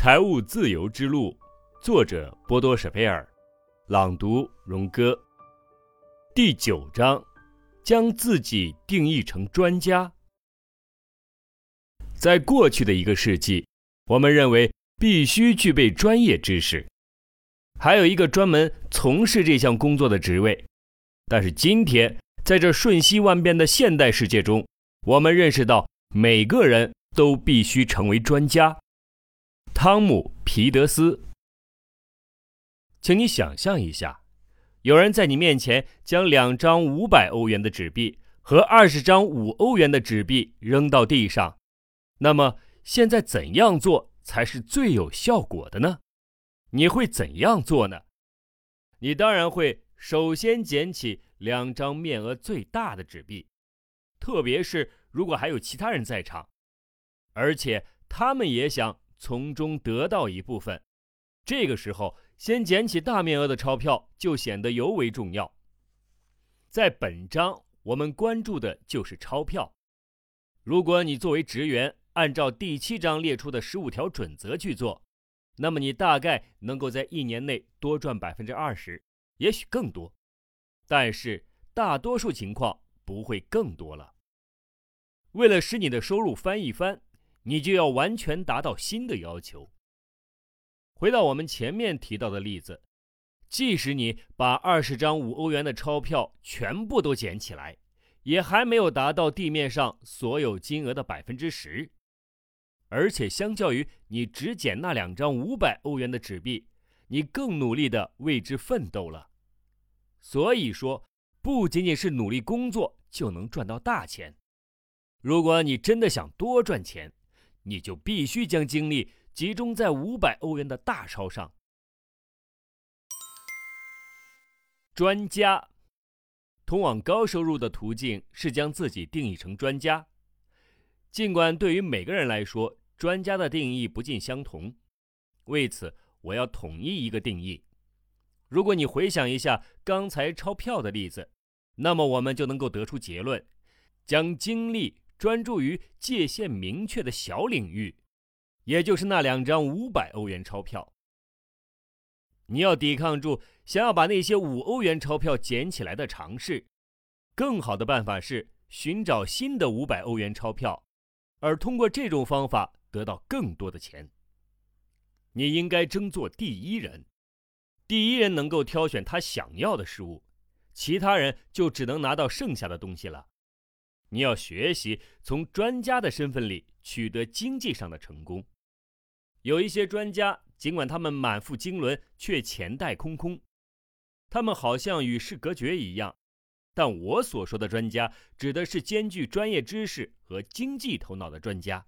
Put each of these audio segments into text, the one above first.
财务自由之路，作者波多舍佩尔，朗读荣哥。第九章，将自己定义成专家。在过去的一个世纪，我们认为必须具备专业知识，还有一个专门从事这项工作的职位。但是今天，在这瞬息万变的现代世界中，我们认识到每个人都必须成为专家。汤姆·皮德斯，请你想象一下，有人在你面前将两张五百欧元的纸币和二十张五欧元的纸币扔到地上，那么现在怎样做才是最有效果的呢？你会怎样做呢？你当然会首先捡起两张面额最大的纸币，特别是如果还有其他人在场，而且他们也想。从中得到一部分，这个时候先捡起大面额的钞票就显得尤为重要。在本章，我们关注的就是钞票。如果你作为职员按照第七章列出的十五条准则去做，那么你大概能够在一年内多赚百分之二十，也许更多。但是大多数情况不会更多了。为了使你的收入翻一番。你就要完全达到新的要求。回到我们前面提到的例子，即使你把二十张五欧元的钞票全部都捡起来，也还没有达到地面上所有金额的百分之十。而且，相较于你只捡那两张五百欧元的纸币，你更努力的为之奋斗了。所以说，不仅仅是努力工作就能赚到大钱。如果你真的想多赚钱，你就必须将精力集中在五百欧元的大钞上。专家通往高收入的途径是将自己定义成专家。尽管对于每个人来说，专家的定义不尽相同，为此我要统一一个定义。如果你回想一下刚才钞票的例子，那么我们就能够得出结论：将精力。专注于界限明确的小领域，也就是那两张五百欧元钞票。你要抵抗住想要把那些五欧元钞票捡起来的尝试。更好的办法是寻找新的五百欧元钞票，而通过这种方法得到更多的钱。你应该争做第一人，第一人能够挑选他想要的事物，其他人就只能拿到剩下的东西了。你要学习从专家的身份里取得经济上的成功。有一些专家，尽管他们满腹经纶，却钱袋空空，他们好像与世隔绝一样。但我所说的专家，指的是兼具专业知识和经济头脑的专家。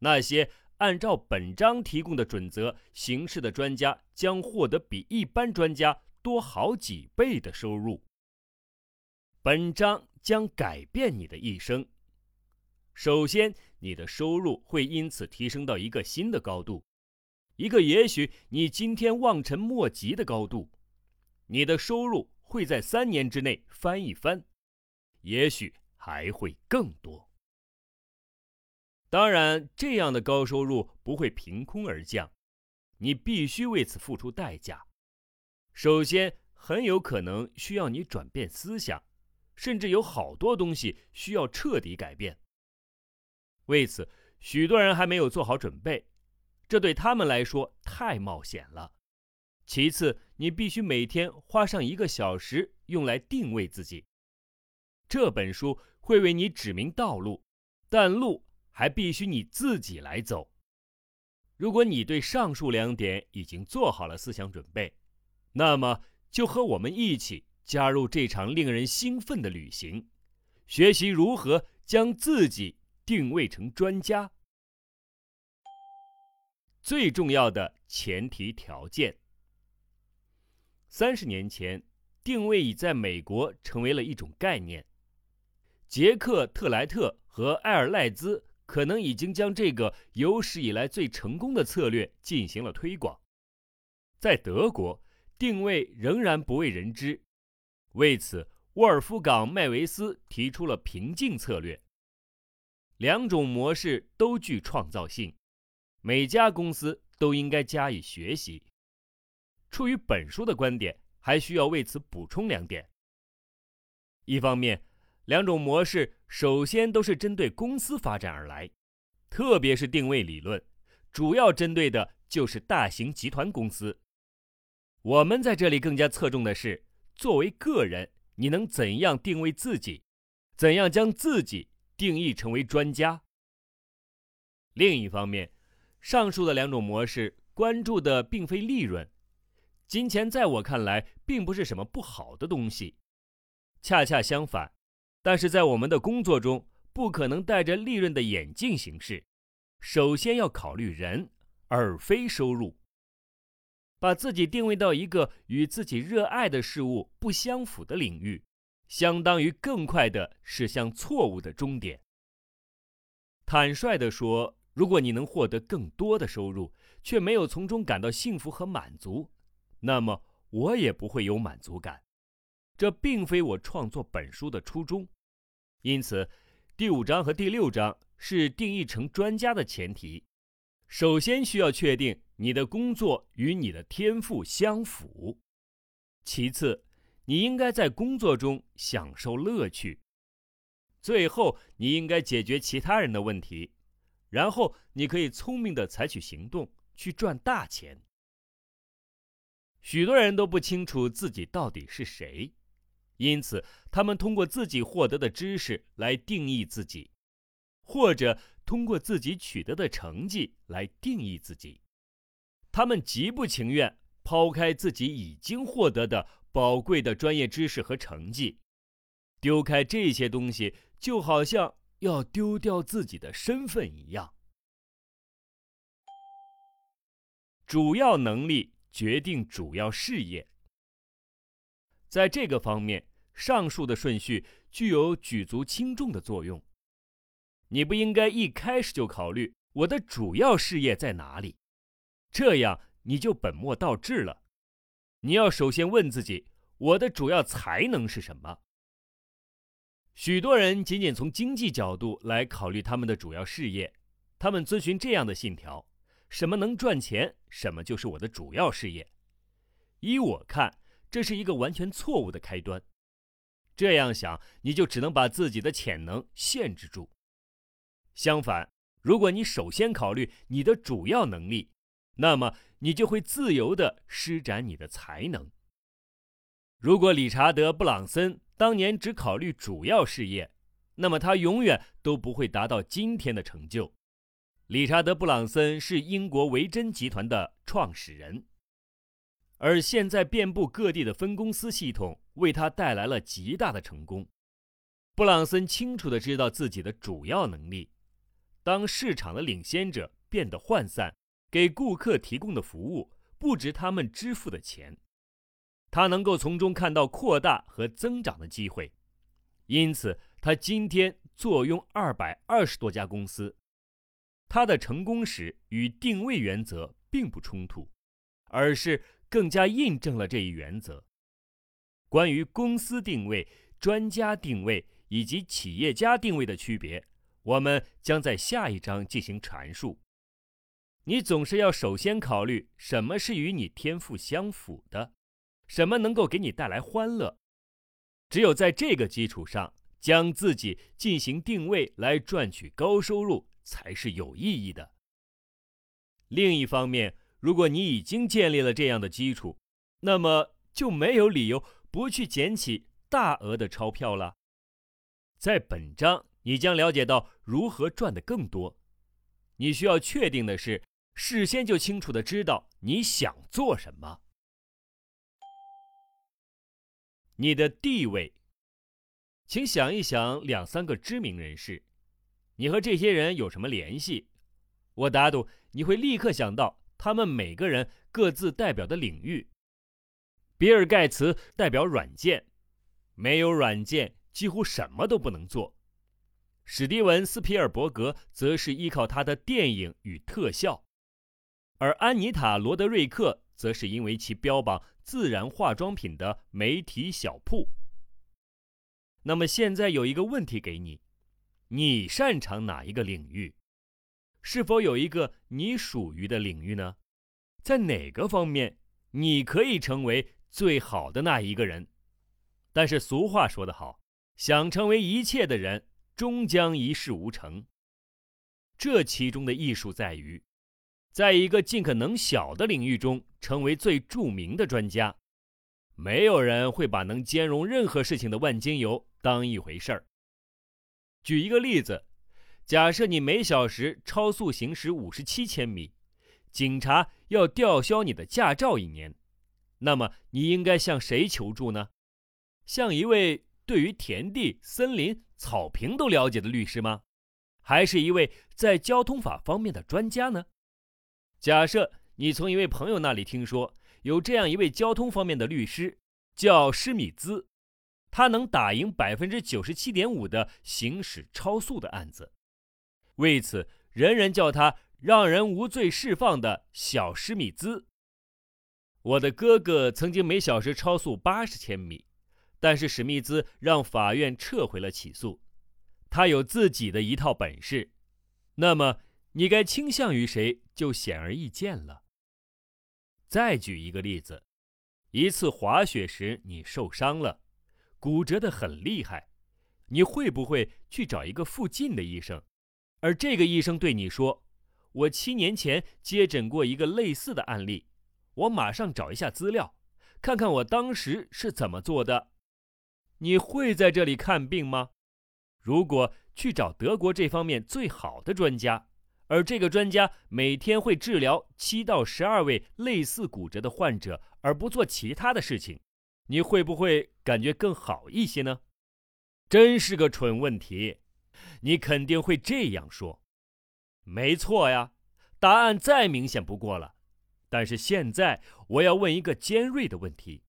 那些按照本章提供的准则行事的专家，将获得比一般专家多好几倍的收入。本章。将改变你的一生。首先，你的收入会因此提升到一个新的高度，一个也许你今天望尘莫及的高度。你的收入会在三年之内翻一番，也许还会更多。当然，这样的高收入不会凭空而降，你必须为此付出代价。首先，很有可能需要你转变思想。甚至有好多东西需要彻底改变。为此，许多人还没有做好准备，这对他们来说太冒险了。其次，你必须每天花上一个小时用来定位自己。这本书会为你指明道路，但路还必须你自己来走。如果你对上述两点已经做好了思想准备，那么就和我们一起。加入这场令人兴奋的旅行，学习如何将自己定位成专家。最重要的前提条件。三十年前，定位已在美国成为了一种概念。杰克·特莱特和埃尔赖兹可能已经将这个有史以来最成功的策略进行了推广。在德国，定位仍然不为人知。为此，沃尔夫冈·麦维斯提出了平静策略。两种模式都具创造性，每家公司都应该加以学习。出于本书的观点，还需要为此补充两点。一方面，两种模式首先都是针对公司发展而来，特别是定位理论，主要针对的就是大型集团公司。我们在这里更加侧重的是，作为个人，你能怎样定位自己，怎样将自己定义成为专家。另一方面，上述的两种模式关注的并非利润，金钱在我看来并不是什么不好的东西。恰恰相反，但是在我们的工作中，不可能戴着利润的眼镜行事。首先要考虑人，而非收入。把自己定位到一个与自己热爱的事物不相符的领域，相当于更快的驶向错误的终点。坦率地说，如果你能获得更多的收入，却没有从中感到幸福和满足，那么我也不会有满足感。这并非我创作本书的初衷，因此，第五章和第六章是定义成专家的前提。首先需要确定你的工作与你的天赋相符，其次，你应该在工作中享受乐趣，最后，你应该解决其他人的问题，然后你可以聪明的采取行动去赚大钱。许多人都不清楚自己到底是谁。因此，他们通过自己获得的知识来定义自己，或者通过自己取得的成绩来定义自己。他们极不情愿抛开自己已经获得的宝贵的专业知识和成绩，丢开这些东西，就好像要丢掉自己的身份一样。主要能力决定主要事业。在这个方面，上述的顺序具有举足轻重的作用。你不应该一开始就考虑我的主要事业在哪里，这样你就本末倒置了。你要首先问自己：我的主要才能是什么？许多人仅仅从经济角度来考虑他们的主要事业，他们遵循这样的信条：什么能赚钱，什么就是我的主要事业。依我看。这是一个完全错误的开端。这样想，你就只能把自己的潜能限制住。相反，如果你首先考虑你的主要能力，那么你就会自由地施展你的才能。如果理查德·布朗森当年只考虑主要事业，那么他永远都不会达到今天的成就。理查德·布朗森是英国维珍集团的创始人。而现在，遍布各地的分公司系统为他带来了极大的成功。布朗森清楚地知道自己的主要能力：当市场的领先者变得涣散，给顾客提供的服务不值他们支付的钱，他能够从中看到扩大和增长的机会。因此，他今天坐拥二百二十多家公司。他的成功史与定位原则并不冲突，而是。更加印证了这一原则。关于公司定位、专家定位以及企业家定位的区别，我们将在下一章进行阐述。你总是要首先考虑什么是与你天赋相符的，什么能够给你带来欢乐。只有在这个基础上，将自己进行定位来赚取高收入，才是有意义的。另一方面，如果你已经建立了这样的基础，那么就没有理由不去捡起大额的钞票了。在本章，你将了解到如何赚得更多。你需要确定的是，事先就清楚的知道你想做什么。你的地位，请想一想两三个知名人士，你和这些人有什么联系？我打赌你会立刻想到。他们每个人各自代表的领域。比尔·盖茨代表软件，没有软件几乎什么都不能做。史蒂文·斯皮尔伯格则是依靠他的电影与特效，而安妮塔·罗德瑞克则是因为其标榜自然化妆品的媒体小铺。那么现在有一个问题给你：你擅长哪一个领域？是否有一个你属于的领域呢？在哪个方面你可以成为最好的那一个人？但是俗话说得好，想成为一切的人，终将一事无成。这其中的艺术在于，在一个尽可能小的领域中成为最著名的专家。没有人会把能兼容任何事情的万金油当一回事儿。举一个例子，假设你每小时超速行驶五十七千米，警察要吊销你的驾照一年，那么你应该向谁求助呢？向一位对于田地、森林、草坪都了解的律师吗？还是一位在交通法方面的专家呢？假设你从一位朋友那里听说。有这样一位交通方面的律师，叫施米兹，他能打赢百分之九十七点五的行驶超速的案子，为此人人叫他“让人无罪释放的小施米兹”。我的哥哥曾经每小时超速八十千米，但是史密兹让法院撤回了起诉。他有自己的一套本事，那么你该倾向于谁，就显而易见了。再举一个例子，一次滑雪时你受伤了，骨折的很厉害，你会不会去找一个附近的医生？而这个医生对你说：“我七年前接诊过一个类似的案例，我马上找一下资料，看看我当时是怎么做的。”你会在这里看病吗？如果去找德国这方面最好的专家？而这个专家每天会治疗七到十二位类似骨折的患者，而不做其他的事情，你会不会感觉更好一些呢？真是个蠢问题，你肯定会这样说。没错呀，答案再明显不过了。但是现在我要问一个尖锐的问题：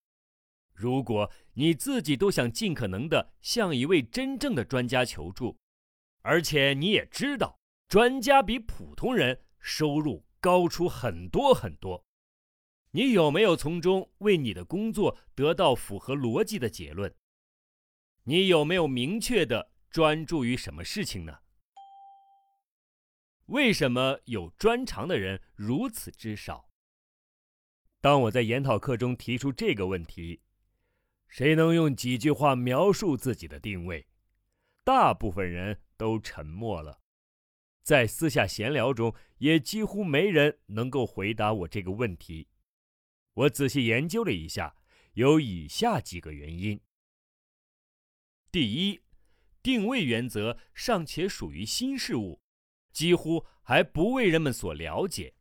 如果你自己都想尽可能的向一位真正的专家求助，而且你也知道。专家比普通人收入高出很多很多，你有没有从中为你的工作得到符合逻辑的结论？你有没有明确的专注于什么事情呢？为什么有专长的人如此之少？当我在研讨课中提出这个问题，谁能用几句话描述自己的定位？大部分人都沉默了。在私下闲聊中，也几乎没人能够回答我这个问题。我仔细研究了一下，有以下几个原因：第一，定位原则尚且属于新事物，几乎还不为人们所了解。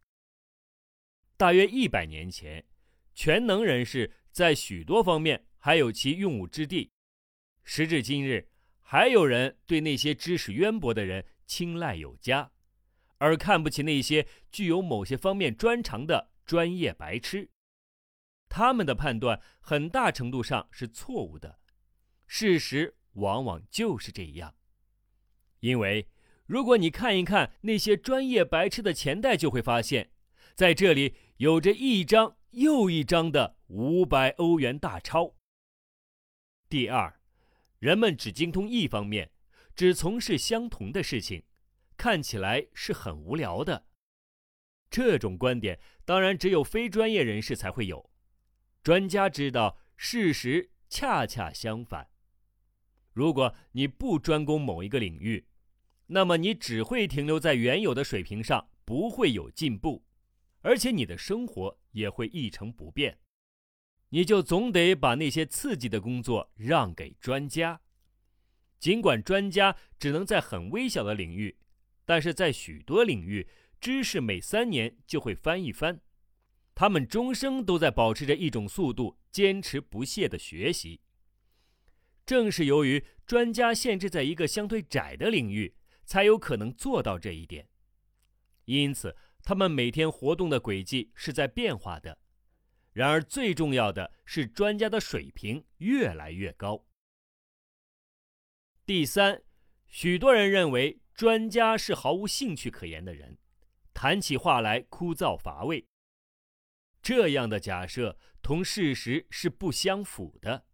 大约一百年前，全能人士在许多方面还有其用武之地；时至今日，还有人对那些知识渊博的人。青睐有加，而看不起那些具有某些方面专长的专业白痴。他们的判断很大程度上是错误的，事实往往就是这样。因为如果你看一看那些专业白痴的钱袋，就会发现，在这里有着一张又一张的五百欧元大钞。第二，人们只精通一方面。只从事相同的事情，看起来是很无聊的。这种观点当然只有非专业人士才会有。专家知道，事实恰恰相反。如果你不专攻某一个领域，那么你只会停留在原有的水平上，不会有进步，而且你的生活也会一成不变。你就总得把那些刺激的工作让给专家。尽管专家只能在很微小的领域，但是在许多领域，知识每三年就会翻一番。他们终生都在保持着一种速度，坚持不懈的学习。正是由于专家限制在一个相对窄的领域，才有可能做到这一点。因此，他们每天活动的轨迹是在变化的。然而，最重要的是，专家的水平越来越高。第三，许多人认为专家是毫无兴趣可言的人，谈起话来枯燥乏味。这样的假设同事实是不相符的。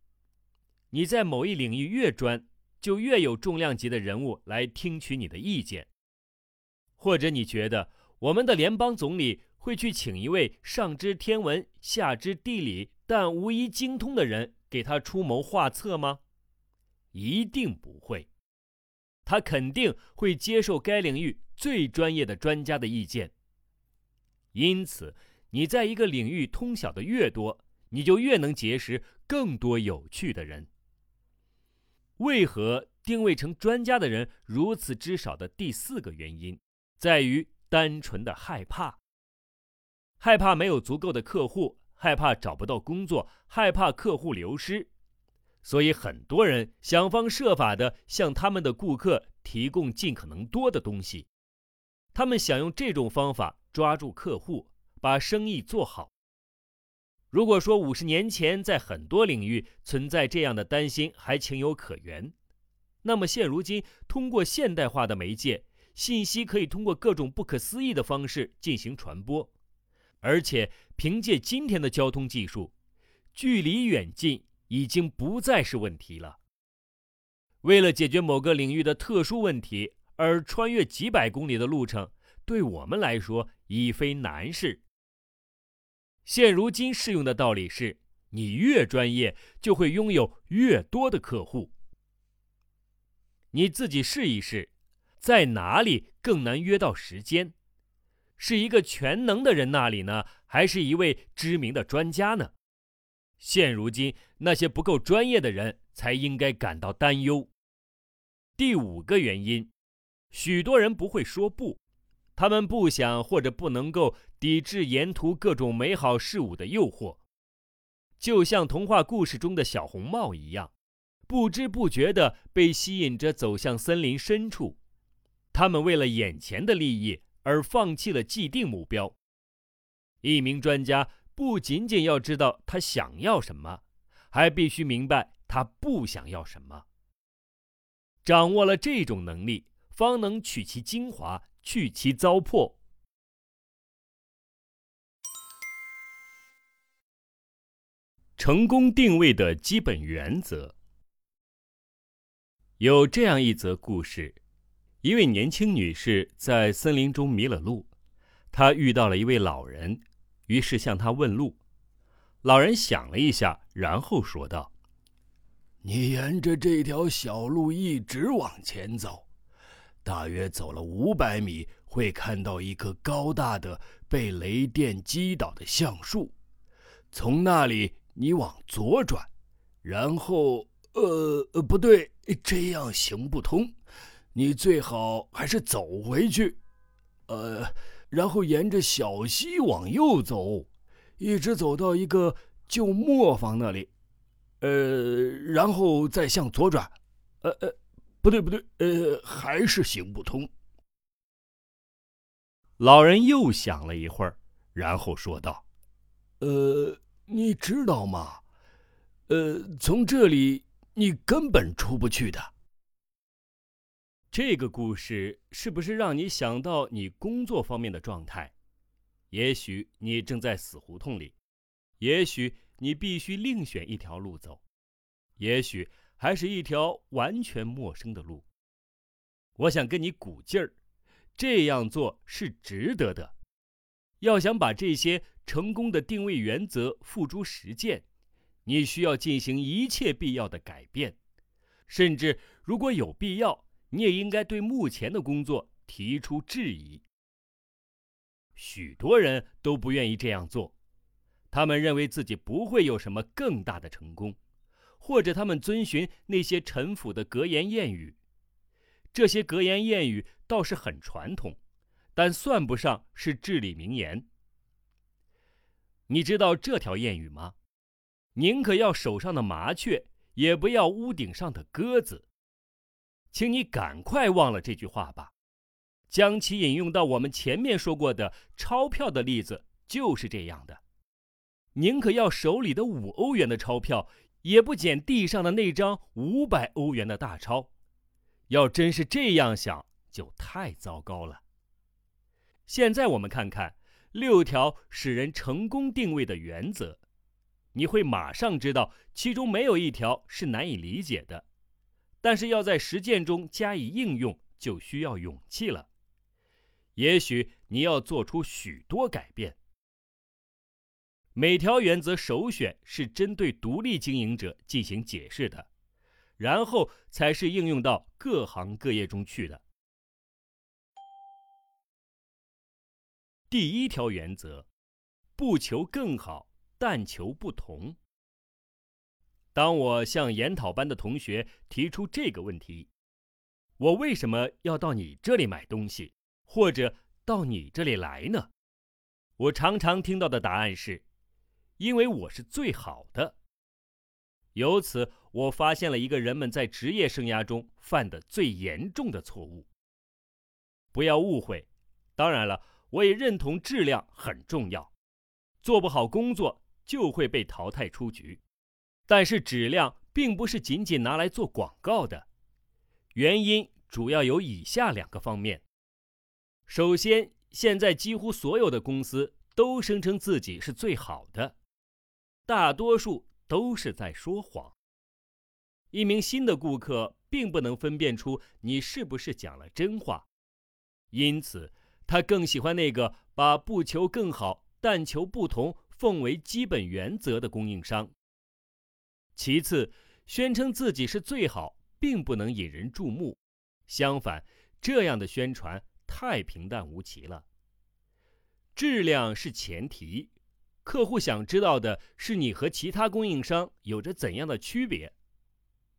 你在某一领域越专，就越有重量级的人物来听取你的意见。或者你觉得我们的联邦总理会去请一位上知天文、下知地理，但无一精通的人给他出谋划策吗？一定不会。他肯定会接受该领域最专业的专家的意见。因此，你在一个领域通晓的越多，你就越能结识更多有趣的人。为何定位成专家的人如此之少的第四个原因，在于单纯的害怕。害怕没有足够的客户，害怕找不到工作，害怕客户流失，所以很多人想方设法的向他们的顾客提供尽可能多的东西。他们想用这种方法抓住客户，把生意做好。如果说五十年前在很多领域存在这样的担心，还情有可原，那么现如今通过现代化的媒介，信息可以通过各种不可思议的方式进行传播，而且凭借今天的交通技术，距离远近已经不再是问题了。为了解决某个领域的特殊问题而穿越几百公里的路程，对我们来说已非难事。现如今适用的道理是：你越专业，就会拥有越多的客户。你自己试一试，在哪里更难约到时间？是一个全能的人那里呢，还是一位知名的专家呢？现如今，那些不够专业的人才应该感到担忧。第五个原因，许多人不会说不。他们不想或者不能够抵制沿途各种美好事物的诱惑，就像童话故事中的小红帽一样，不知不觉地被吸引着走向森林深处。他们为了眼前的利益而放弃了既定目标。一名专家不仅仅要知道他想要什么，还必须明白他不想要什么。掌握了这种能力，方能取其精华。去其糟粕。成功定位的基本原则有这样一则故事：一位年轻女士在森林中迷了路，她遇到了一位老人，于是向他问路。老人想了一下，然后说道：“你沿着这条小路一直往前走。”大约走了五百米，会看到一棵高大的被雷电击倒的橡树。从那里你往左转，然后……呃，不对，这样行不通。你最好还是走回去。呃，然后沿着小溪往右走，一直走到一个旧磨坊那里。呃，然后再向左转。呃呃。不对，不对，呃，还是行不通。老人又想了一会儿，然后说道：“呃，你知道吗？呃，从这里你根本出不去的。”这个故事是不是让你想到你工作方面的状态？也许你正在死胡同里，也许你必须另选一条路走，也许……还是一条完全陌生的路。我想跟你鼓劲儿，这样做是值得的。要想把这些成功的定位原则付诸实践，你需要进行一切必要的改变，甚至如果有必要，你也应该对目前的工作提出质疑。许多人都不愿意这样做，他们认为自己不会有什么更大的成功。或者他们遵循那些陈腐的格言谚语，这些格言谚语倒是很传统，但算不上是至理名言。你知道这条谚语吗？宁可要手上的麻雀，也不要屋顶上的鸽子。请你赶快忘了这句话吧，将其引用到我们前面说过的钞票的例子就是这样的。宁可要手里的五欧元的钞票。也不捡地上的那张五百欧元的大钞，要真是这样想，就太糟糕了。现在我们看看六条使人成功定位的原则，你会马上知道其中没有一条是难以理解的，但是要在实践中加以应用，就需要勇气了。也许你要做出许多改变。每条原则首选是针对独立经营者进行解释的，然后才是应用到各行各业中去的。第一条原则：不求更好，但求不同。当我向研讨班的同学提出这个问题，我为什么要到你这里买东西，或者到你这里来呢？我常常听到的答案是。因为我是最好的。由此，我发现了一个人们在职业生涯中犯的最严重的错误。不要误会，当然了，我也认同质量很重要，做不好工作就会被淘汰出局。但是，质量并不是仅仅拿来做广告的。原因主要有以下两个方面：首先，现在几乎所有的公司都声称自己是最好的。大多数都是在说谎。一名新的顾客并不能分辨出你是不是讲了真话，因此他更喜欢那个把“不求更好，但求不同”奉为基本原则的供应商。其次，宣称自己是最好，并不能引人注目。相反，这样的宣传太平淡无奇了。质量是前提。客户想知道的是你和其他供应商有着怎样的区别。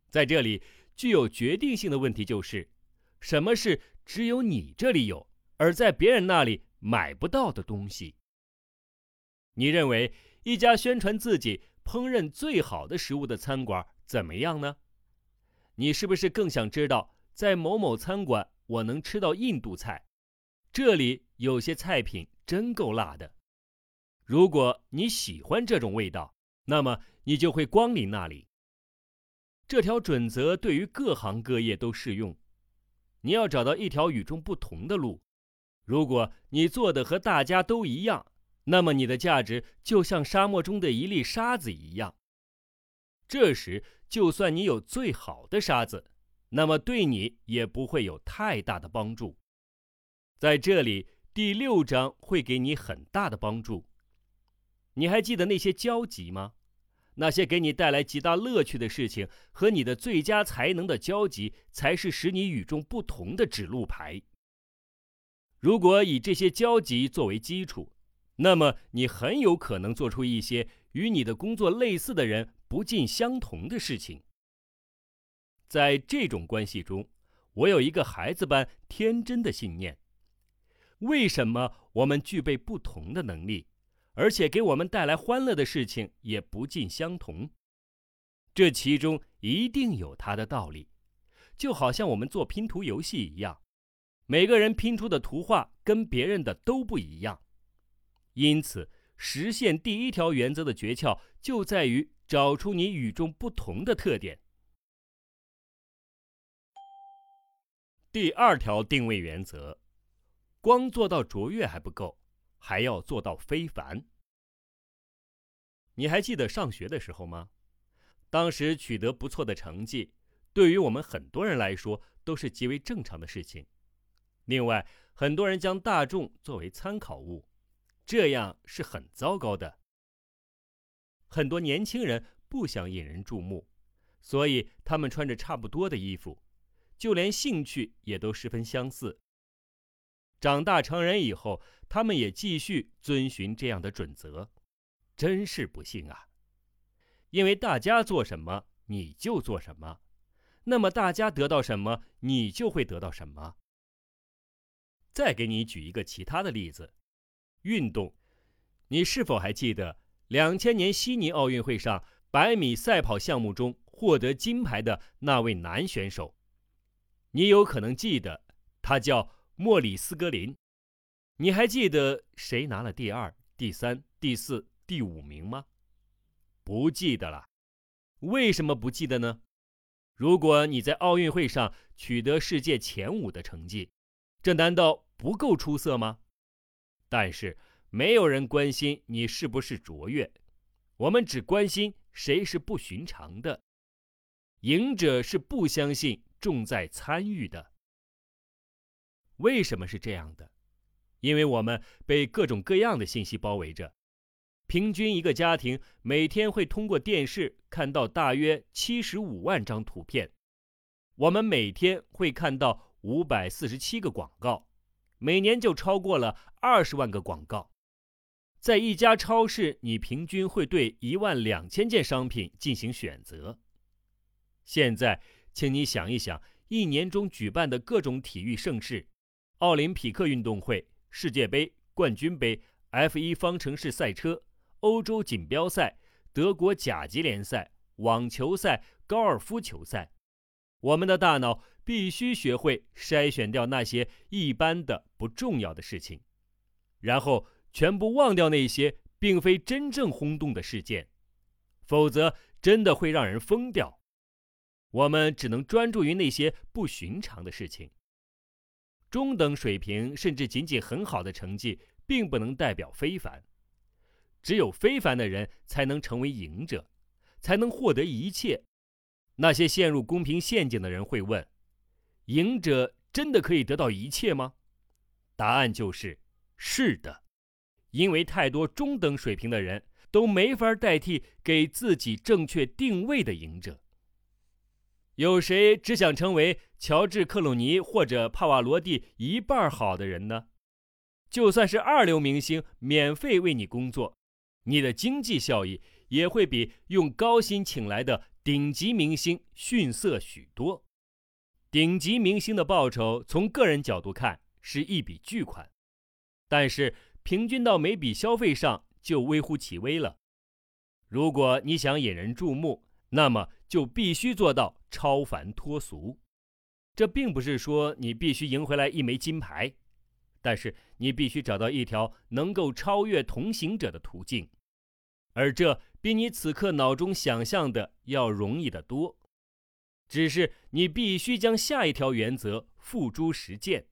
在这里，具有决定性的问题就是：什么是只有你这里有，而在别人那里买不到的东西？你认为一家宣传自己烹饪最好的食物的餐馆怎么样呢？你是不是更想知道，在某某餐馆我能吃到印度菜？这里有些菜品真够辣的。如果你喜欢这种味道，那么你就会光临那里。这条准则对于各行各业都适用。你要找到一条与众不同的路。如果你做的和大家都一样，那么你的价值就像沙漠中的一粒沙子一样。这时，就算你有最好的沙子，那么对你也不会有太大的帮助。在这里，第六章会给你很大的帮助。你还记得那些交集吗？那些给你带来极大乐趣的事情和你的最佳才能的交集，才是使你与众不同的指路牌。如果以这些交集作为基础，那么你很有可能做出一些与你的工作类似的人不尽相同的事情。在这种关系中，我有一个孩子般天真的信念：为什么我们具备不同的能力？而且给我们带来欢乐的事情也不尽相同，这其中一定有它的道理，就好像我们做拼图游戏一样，每个人拼出的图画跟别人的都不一样。因此，实现第一条原则的诀窍就在于找出你与众不同的特点。第二条定位原则，光做到卓越还不够。还要做到非凡。你还记得上学的时候吗？当时取得不错的成绩，对于我们很多人来说都是极为正常的事情。另外，很多人将大众作为参考物，这样是很糟糕的。很多年轻人不想引人注目，所以他们穿着差不多的衣服，就连兴趣也都十分相似。长大成人以后，他们也继续遵循这样的准则，真是不幸啊！因为大家做什么你就做什么，那么大家得到什么你就会得到什么。再给你举一个其他的例子，运动，你是否还记得两千年悉尼奥运会上百米赛跑项目中获得金牌的那位男选手？你有可能记得，他叫。莫里斯格林，你还记得谁拿了第二、第三、第四、第五名吗？不记得了。为什么不记得呢？如果你在奥运会上取得世界前五的成绩，这难道不够出色吗？但是没有人关心你是不是卓越，我们只关心谁是不寻常的。赢者是不相信重在参与的。为什么是这样的？因为我们被各种各样的信息包围着。平均一个家庭每天会通过电视看到大约七十五万张图片，我们每天会看到五百四十七个广告，每年就超过了二十万个广告。在一家超市，你平均会对一万两千件商品进行选择。现在，请你想一想，一年中举办的各种体育盛事：奥林匹克运动会、世界杯、冠军杯、F1 方程式赛车、欧洲锦标赛、德国甲级联赛、网球赛、高尔夫球赛。我们的大脑必须学会筛选掉那些一般的不重要的事情，然后全部忘掉那些并非真正轰动的事件，否则真的会让人疯掉。我们只能专注于那些不寻常的事情。中等水平甚至仅仅很好的成绩，并不能代表非凡。只有非凡的人才能成为赢者，才能获得一切。那些陷入公平陷阱的人会问：赢者真的可以得到一切吗？答案就是是的，因为太多中等水平的人都没法代替给自己正确定位的赢者。有谁只想成为乔治·克鲁尼或者帕瓦罗蒂一半好的人呢？就算是二流明星免费为你工作，你的经济效益也会比用高薪请来的顶级明星逊色许多。顶级明星的报酬从个人角度看是一笔巨款，但是平均到每笔消费上就微乎其微了。如果你想引人注目，那么就必须做到超凡脱俗。这并不是说你必须赢回来一枚金牌，但是你必须找到一条能够超越同行者的途径，而这比你此刻脑中想象的要容易得多。只是你必须将下一条原则付诸实践。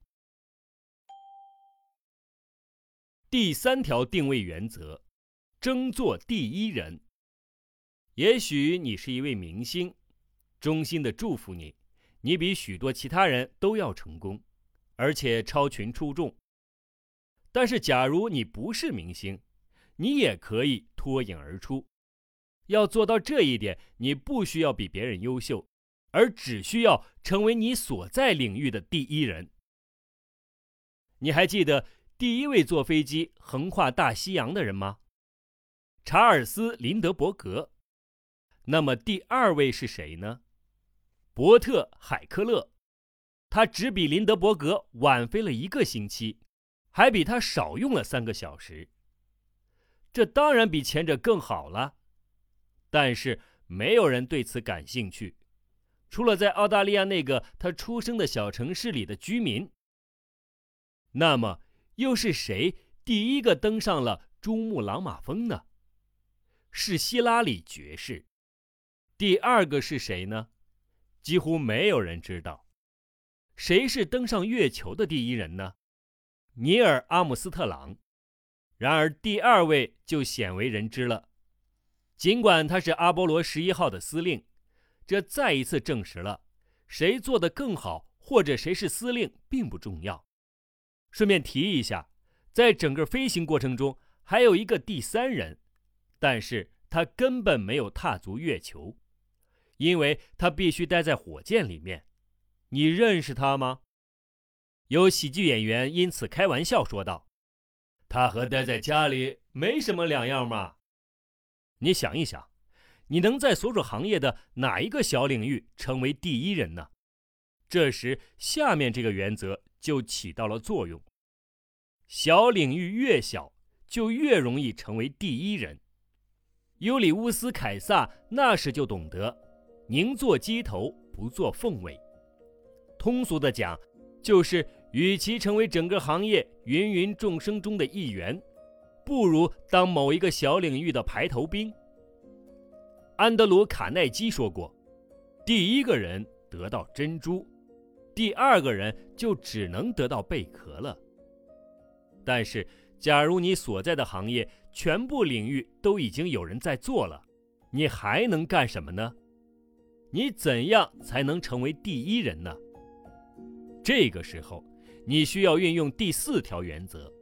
第三条定位原则：争做第一人。也许你是一位明星，衷心的祝福你，你比许多其他人都要成功，而且超群出众。但是，假如你不是明星，你也可以脱颖而出。要做到这一点，你不需要比别人优秀，而只需要成为你所在领域的第一人。你还记得第一位坐飞机横跨大西洋的人吗？查尔斯·林德伯格。那么第二位是谁呢？伯特·海克勒，他只比林德伯格晚飞了一个星期，还比他少用了三个小时。这当然比前者更好了，但是没有人对此感兴趣，除了在澳大利亚那个他出生的小城市里的居民。那么又是谁第一个登上了珠穆朗玛峰呢？是希拉里爵士。第二个是谁呢？几乎没有人知道。谁是登上月球的第一人呢？尼尔·阿姆斯特朗。然而第二位就鲜为人知了。尽管他是阿波罗十一号的司令，这再一次证实了谁做得更好或者谁是司令并不重要。顺便提一下，在整个飞行过程中还有一个第三人，但是他根本没有踏足月球。因为他必须待在火箭里面，你认识他吗？有喜剧演员因此开玩笑说道：“他和待在家里没什么两样嘛。”你想一想，你能在所属行业的哪一个小领域成为第一人呢？这时，下面这个原则就起到了作用：小领域越小，就越容易成为第一人。尤里乌斯·凯撒那时就懂得。宁做鸡头，不做凤尾。通俗的讲，就是与其成为整个行业芸芸众生中的一员，不如当某一个小领域的排头兵。安德鲁·卡耐基说过：“第一个人得到珍珠，第二个人就只能得到贝壳了。”但是，假如你所在的行业全部领域都已经有人在做了，你还能干什么呢？你怎样才能成为第一人呢？这个时候，你需要运用第四条原则：